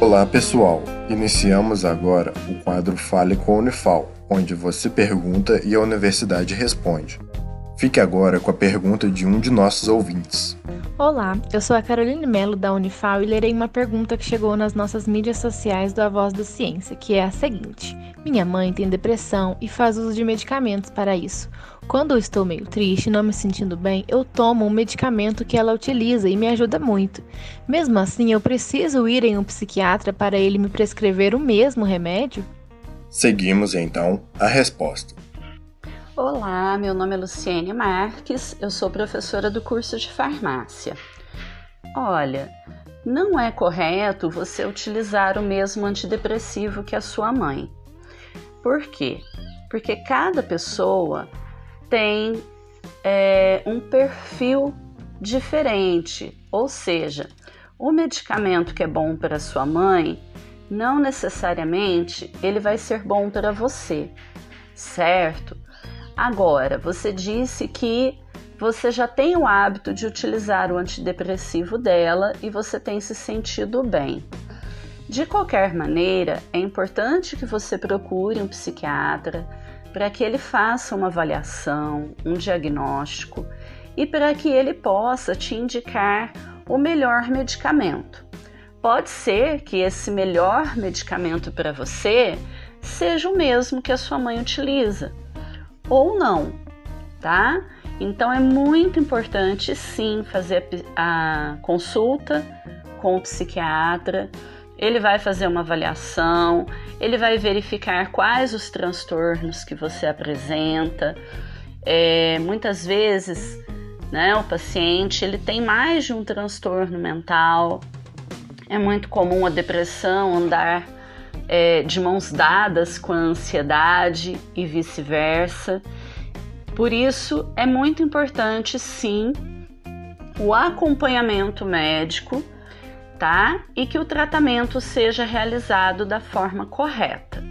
Olá pessoal, iniciamos agora o quadro Fale com a Unifal, onde você pergunta e a universidade responde. Fique agora com a pergunta de um de nossos ouvintes. Olá, eu sou a Caroline Melo da Unifal e lerei uma pergunta que chegou nas nossas mídias sociais do A Voz da Ciência, que é a seguinte: Minha mãe tem depressão e faz uso de medicamentos para isso. Quando eu estou meio triste e não me sentindo bem, eu tomo um medicamento que ela utiliza e me ajuda muito. Mesmo assim, eu preciso ir em um psiquiatra para ele me prescrever o mesmo remédio? Seguimos então a resposta. Olá, meu nome é Luciene Marques, eu sou professora do curso de farmácia. Olha, não é correto você utilizar o mesmo antidepressivo que a sua mãe. Por quê? Porque cada pessoa tem é, um perfil diferente, ou seja, o medicamento que é bom para sua mãe não necessariamente ele vai ser bom para você, certo? Agora, você disse que você já tem o hábito de utilizar o antidepressivo dela e você tem se sentido bem. De qualquer maneira, é importante que você procure um psiquiatra para que ele faça uma avaliação, um diagnóstico e para que ele possa te indicar o melhor medicamento. Pode ser que esse melhor medicamento para você seja o mesmo que a sua mãe utiliza ou não, tá? Então é muito importante sim fazer a consulta com o psiquiatra. Ele vai fazer uma avaliação, ele vai verificar quais os transtornos que você apresenta. É, muitas vezes, né, o paciente ele tem mais de um transtorno mental. É muito comum a depressão andar é, de mãos dadas com a ansiedade e vice-versa. Por isso, é muito importante, sim, o acompanhamento médico, tá? E que o tratamento seja realizado da forma correta.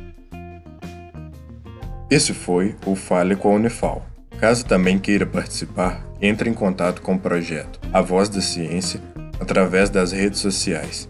Esse foi o Fale com a Unifal. Caso também queira participar, entre em contato com o projeto A Voz da Ciência através das redes sociais